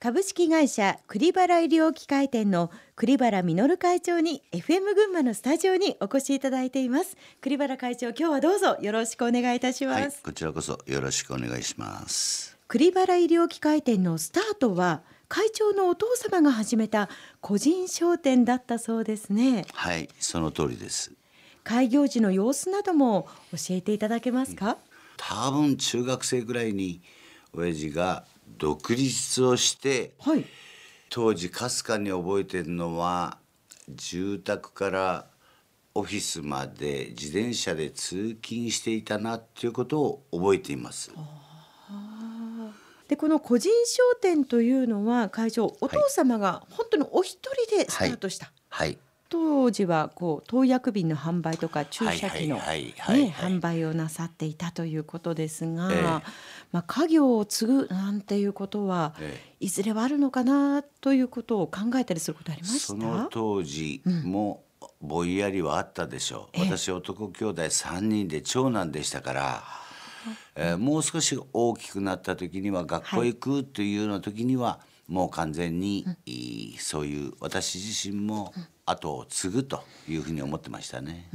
株式会社栗原医療機械店の栗原実会長に FM 群馬のスタジオにお越しいただいています。栗原会長今日はどうぞよろしくお願いいたします、はい、こちらこそよろしくお願いします。栗原医療機械店のスタートは会長のお父様が始めた個人商店だったそうですね。はいその通りです。開業時の様子なども教えていただけますか、多分中学生ぐらいに親父が独立をして、はい、当時かすかに覚えてるのは住宅からオフィスまで自転車で通勤していたなっていうことを覚えています。でこの個人商店というのは会長お父様が本当にお一人でスタートした、はい、はい、当時はこう投薬瓶の販売とか注射器の、ね、販売をなさっていたということですが、えー、まあ、家業を継ぐなんていうことは、えー、いずれはあるのかなということを考えたりすることありました？その当時も、ぼんやりはあったでしょう、私男兄弟3人で長男でしたから、えー、もう少し大きくなった時には学校行くというような時には、はい、もう完全に、うん、そういう私自身も、うん後を継ぐというふうに思ってましたね。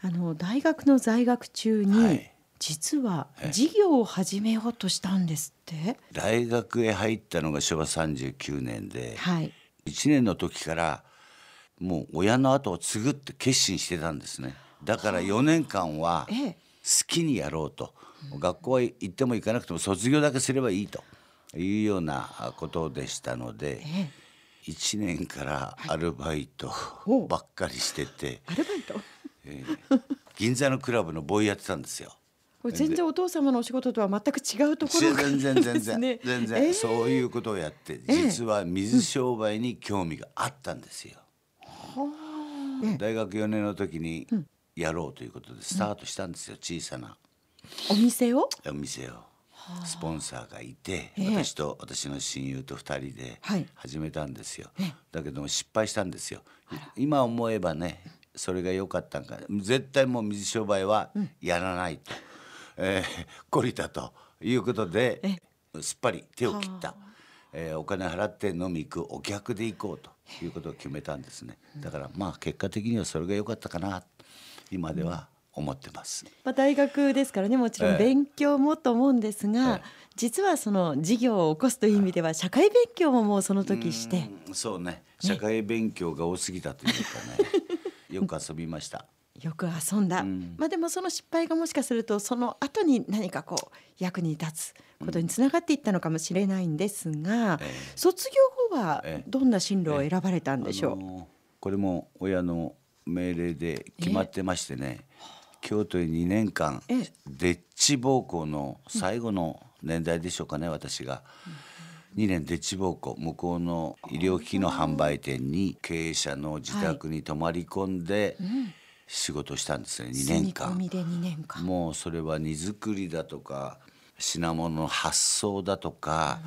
あの大学の在学中に、はい、実は事業を始めようとしたんですって？大学へ入ったのが昭和39年で、はい、1年の時からもう親の後を継ぐって決心してたんですね。だから4年間は好きにやろうと、ええ、学校へ行っても行かなくても卒業だけすればいいというようなことでしたので、え1年からアルバイトばっかりしてて、アルバイト、えー、銀座のクラブのボーイやってたんですよ。これ全然お父様のお仕事とは全く違うところ全然全然、ね、全然、えー、そういうことをやって実は水商売に興味があったんですよ。えー、大学4年の時にやろうということでスタートしたんですよ、小さな。お店を？お店を。スポンサーがいて、私と私の親友と2人で始めたんですよ、だけども失敗したんですよ。今思えばねそれが良かったんか絶対もう水商売はやらないと、うん、えー、懲りたということですっぱり手を切った、えー、お金払って飲み行くお客で行こうということを決めたんですね。だからまあ結果的にはそれが良かったかな。今では思ってます。まあ、大学ですからねもちろん勉強もと思うんですが、ええ、実はその事業を起こすという意味では社会勉強ももうその時して。そうね。社会勉強が多すぎたというかね。よく遊びました。よく遊んだ、うん、まあでもその失敗がもしかするとその後に何かこう役に立つことにつながっていったのかもしれないんですが、え卒業後はどんな進路を選ばれたんでしょう、えあのー、これも親の命令で決まってましてね、京都へ2年間デッチ暴行の最後の年代でしょうかね私が。2年デッチ暴行向こうの医療機器の販売店に経営者の自宅に泊まり込んで仕事したんですね、2年間。年間。もうそれは荷造りだとか品物の発送だとか、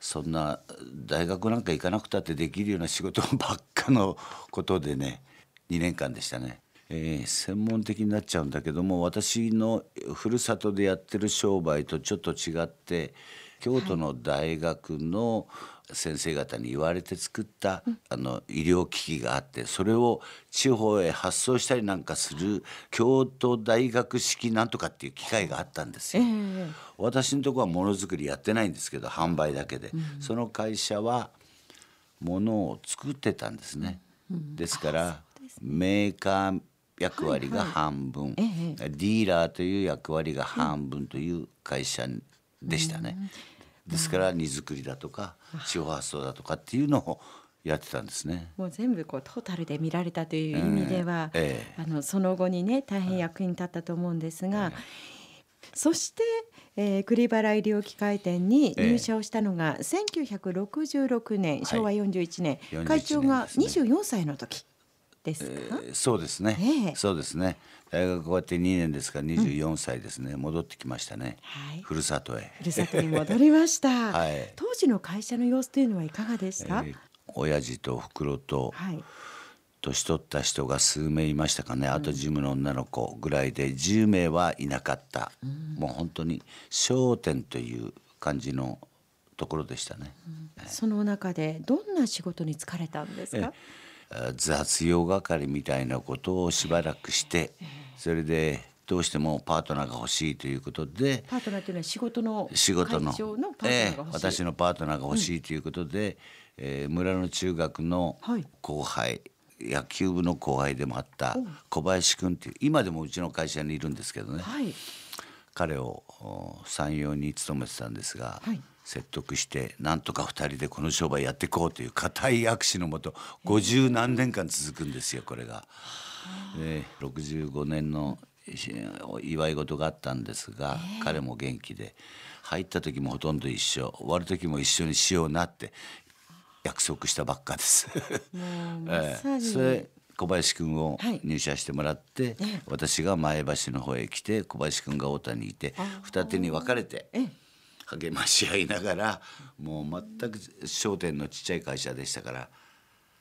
そんな大学なんか行かなくたってできるような仕事ばっかのことでね2年間でしたね。えー、専門的になっちゃうんだけども私のふるさとでやってる商売とちょっと違って京都の大学の先生方に言われて作った、あの医療機器があってそれを地方へ発送したりなんかする京都大学式なんとかっていう機械があったんですよ。えー、私のとこはものづくりやってないんですけど販売だけで、うん、その会社はものを作ってたんですね。うん、ですからメーカー役割が半分、はいはい、ディーラーという役割が半分という会社でしたね。ですから荷造りだとか地方発送だとかっていうのをやってたんですね。もう全部こうトータルで見られたという意味では、えーえー、あのその後にね大変役に立ったと思うんですが、えー、そして、えー、栗原医療機械店に入社をしたのが1966年、昭和41年、はい、会長が24歳の時。ですか、えー、そうですね、えー、そうですね。大学終わって2年ですか？ら24歳ですね、うん、戻ってきましたね、はい、ふるさとへ。ふるさとに戻りました、はい、当時の会社の様子というのはいかがでした、えー、親父と袋と、はい、年取った人が数名いましたかね、あと事務の女の子ぐらいで10名はいなかった、うん、もう本当に商店という感じのところでしたね。うん、その中でどんな仕事に疲れたんですか？雑用係みたいなことをしばらくしてそれでどうしてもパートナーが欲しいということでパートナーというのは仕事の仕事のえー、私のパートナーが欲しいということで、うん、えー、村の中学の後輩、はい野球部の後輩でもあった小林君っていう今でもうちの会社にいるんですけどね、はい、彼を山陽に勤めてたんですが、はい、説得してなんとか2人でこの商売やっていこうという固い握手のもと50何年間続くんですよこれが。で65年の祝い事があったんですが、彼も元気で入った時もほとんど一緒終わる時も一緒にしようなって約束したばっかです。えー、それ小林君を入社してもらって、はい、私が前橋の方へ来て小林君が太田にいて二手に分かれて励まし合いながらもう全く商店のちっちゃい会社でしたから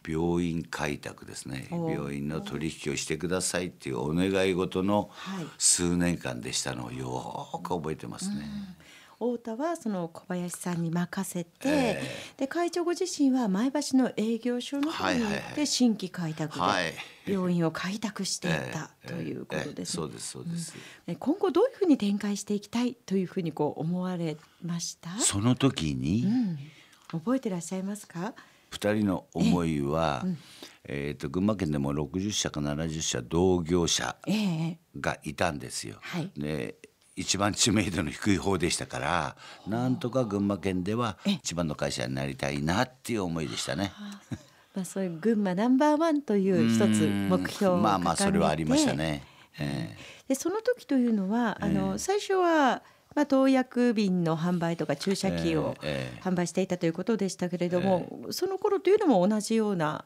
病院開拓ですね。病院の取引をしてくださいっていうお願い事の数年間でしたのをよく覚えてますね。うん太田はその小林さんに任せて、えー、で会長ご自身は前橋の営業所の方に行って新規開拓で病院を開拓していたということです、そうですそうです、うん、今後どういうふうに展開していきたいというふうにこう思われました？その時に、うん、覚えてらっしゃいますか？二人の思いは、えーうん。えーと、群馬県でも60社か70社同業者がいたんですよ。えーはい、で一番知名度の低い方でしたからなんとか群馬県では一番の会社になりたいなっていう思いでしたね。まあそういう群馬ナンバーワンという一つ目標まあまあそれはありましたね。えー、でその時というのはあの、最初はまあ、投薬瓶の販売とか注射器を販売していたということでしたけれども、えーえ。ー、その頃というのも同じような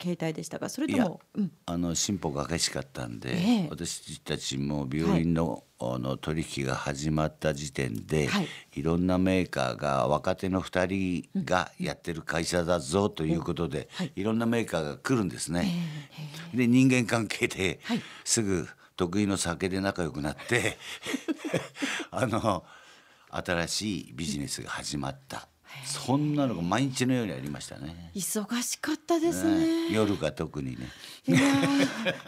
携帯でしたかそれとも、うん、あの進歩が激しかったんで、えー、私たちも病院のはい、あの取引が始まった時点で、はい、いろんなメーカーが若手の2人がやってる会社だぞということで、はい、いろんなメーカーが来るんですね。えー、で人間関係ですぐ得意の酒で仲良くなって あの新しいビジネスが始まった。そんなのが毎日のようにありましたね。忙しかったですね。ね夜が特にね。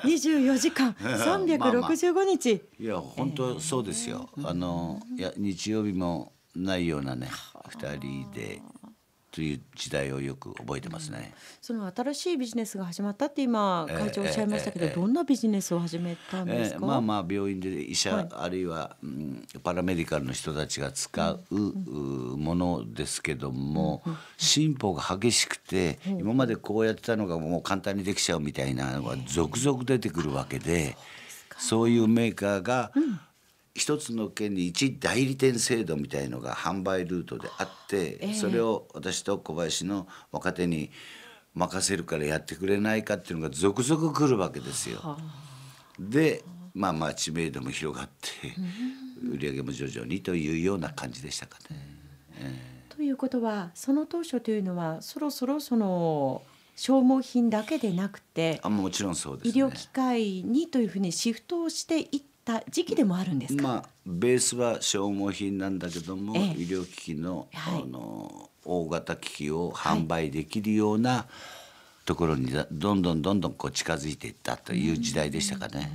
二十四時間 三百六十五日。まあまあ、いや本当そうですよ。あのいや日曜日もないようなね二人でという時代をよく覚えてますね。その新しいビジネスが始まったって今会長おっしゃいましたけど、えーえー、どんなビジネスを始めたんですか？えー、まあまあ病院で医者、はい、あるいは、うん、パラメディカルの人たちが使う、うん、ものですけども、うん、進歩が激しくて、今までこうやってたのがもう簡単にできちゃうみたいなのが続々出てくるわけで、そういうメーカーが、一つの県に一代理店制度みたいのが販売ルートであって、えー、それを私と小林の若手に任せるからやってくれないかっていうのが続々来るわけですよ。でまあまあ知名度も広がって売り上げも徐々にというような感じでしたかね。えー、ということはその当初というのはそろそろその消耗品だけでなくてあもちろんそうです、ね、医療機械にというふうにシフトをしていった時期でもあるんですまあベースは消耗品なんだけども、ええ、医療機器のはい、あの大型機器を販売できるようなところにどんどんどんどんこう近づいていったという時代でしたかね。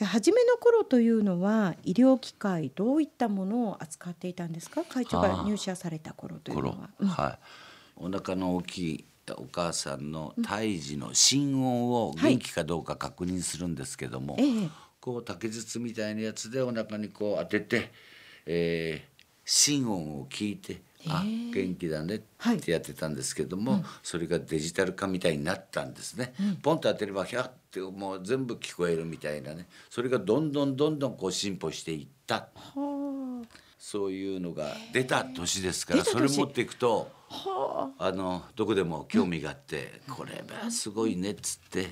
初めの頃というのは医療機械どういったものを扱っていたんですか？会長が入社された頃というのは。うん、はい、お腹の大きいお母さんの胎児の心音を元気かどうか確認するんですけども、はいええ、こう竹筒みたいなやつでお腹にこう当てて、えー、心音を聞いて「あ元気だね」ってやってたんですけども、はいそれがデジタル化みたいになったんですね。うん、ポンと当てればひゃってもう全部聞こえるみたいなね。それがどんどんどんどんこう進歩していった。そういうのが出た年ですからそれ持っていくとあ。のどこでも興味があって、これはすごいねっつって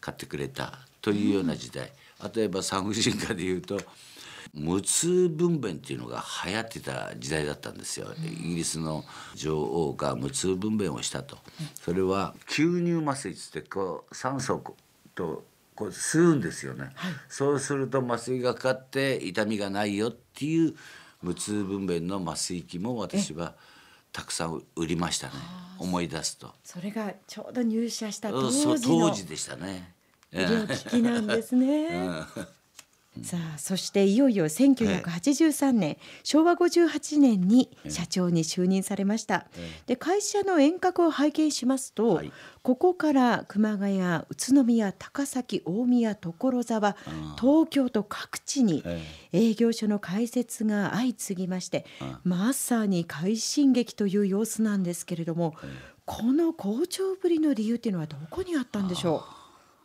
買ってくれたというような時代。例えば産婦人科でいうと無痛分娩っていうのが流行ってた時代だったんですよ、イギリスの女王が無痛分娩をしたと、それは吸入麻酔っつってこう酸素とこう吸うんですよね、はい、そうすると麻酔がかかって痛みがないよっていう無痛分娩の麻酔器も私はたくさん売りましたね。思い出すと。それがちょうど入社した当時の当時でしたね医療機器なんですね、うん。さあそしていよいよ1983年、昭和58年に社長に就任されました、で会社の遠隔を拝見しますと、はい、ここから熊谷宇都宮高崎大宮所沢東京と各地に営業所の開設が相次ぎましてまさに快進撃という様子なんですけれどもこの好調ぶりの理由っていうのはどこにあったんでしょう？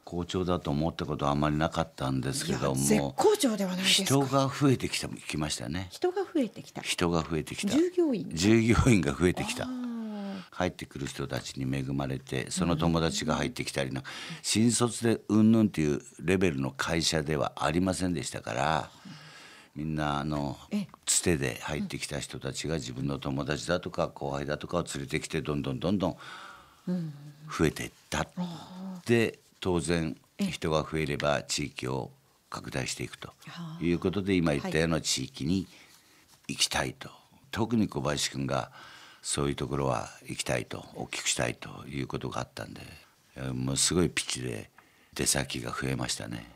好調だと思ったことはあまりなかったんですけども絶好調ではない人が増えてきたきましたね。人が増えてきた。人が増えてきた。従業員従業員が増えてきた。入ってくる人たちに恵まれてその友達が入ってきたりな新卒でうんぬんっていうレベルの会社ではありませんでしたからみんなあのつてで入ってきた人たちが自分の友達だとか後輩だとかを連れてきてどんどんどんどん増えていった。で当然人が増えれば地域を拡大していくということで今言ったような地域に行きたいと、特に小林君がそういうところは行きたいと大きくしたいということがあったんでもうすごいピッチで出先が増えましたね。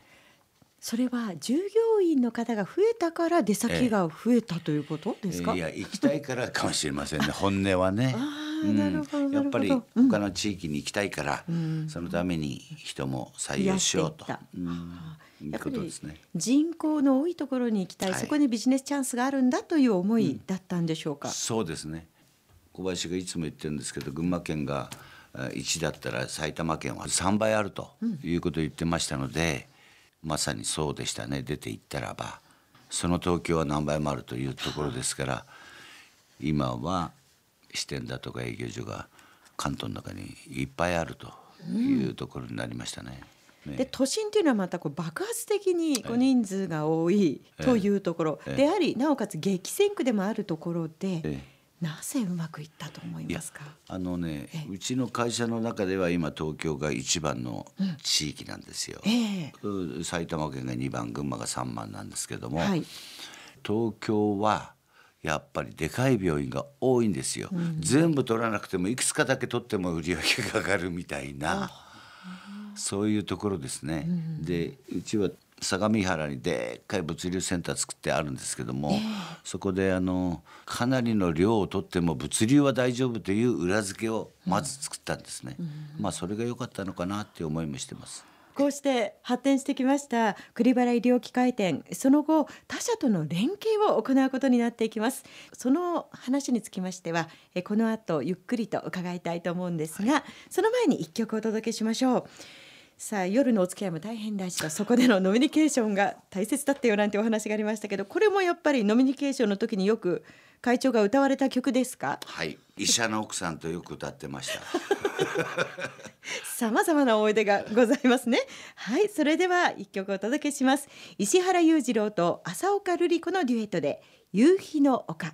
それは従業員の方が増えたから出先が増えたということですか、ええ、いや行きたいからかもしれませんね。本音はね。うん、やっぱり他の地域に行きたいから、うん、そのために人も採用しようと。やっぱり人口の多いところに行きたい、はい、そこにビジネスチャンスがあるんだという思いだったんでしょうか、うん、そうですね。小林がいつも言ってるんですけど群馬県が1だったら埼玉県は3倍あるということを言ってましたので、うん、まさにそうでしたね。出て行ったらば。その東京は何倍もあるというところですから今は支店だとか営業所が関東の中にいっぱいあるというところになりましたね。うん、ね。で都心というのはまたこう爆発的にこう人数が多いというところ。でありなおかつ激戦区でもあるところでなぜうまくいったと思いますか？あのねうちの会社の中では今東京が一番の地域なんですよ、うん。えー、埼玉県が2番群馬が3番なんですけども、はい、東京はやっぱりでかい病院が多いんですよ、うん、全部取らなくてもいくつかだけ取っても売り上げが上がるみたいなそういうところですね、うん、でうちは相模原にでっかい物流センター作ってあるんですけども、えー、そこであのかなりの量を取っても物流は大丈夫という裏付けをまず作ったんですね、うん、まあそれが良かったのかなっていう思いもしてます。こうして発展してきました栗原医療機械店その後他社との連携を行うことになっていきます。その話につきましてはこの後ゆっくりと伺いたいと思うんですが、はい、その前に一曲お届けしましょう。さあ夜のお付き合いも大変だそこでのノミニケーションが大切だったよなんてお話がありましたけどこれもやっぱりノミニケーションの時によく会長が歌われた曲ですか？はい医者の奥さんとよく歌ってました。さまざまな思い出がございますね。はいそれでは一曲お届けします。石原裕次郎と浅岡瑠璃子のデュエットで夕日の丘。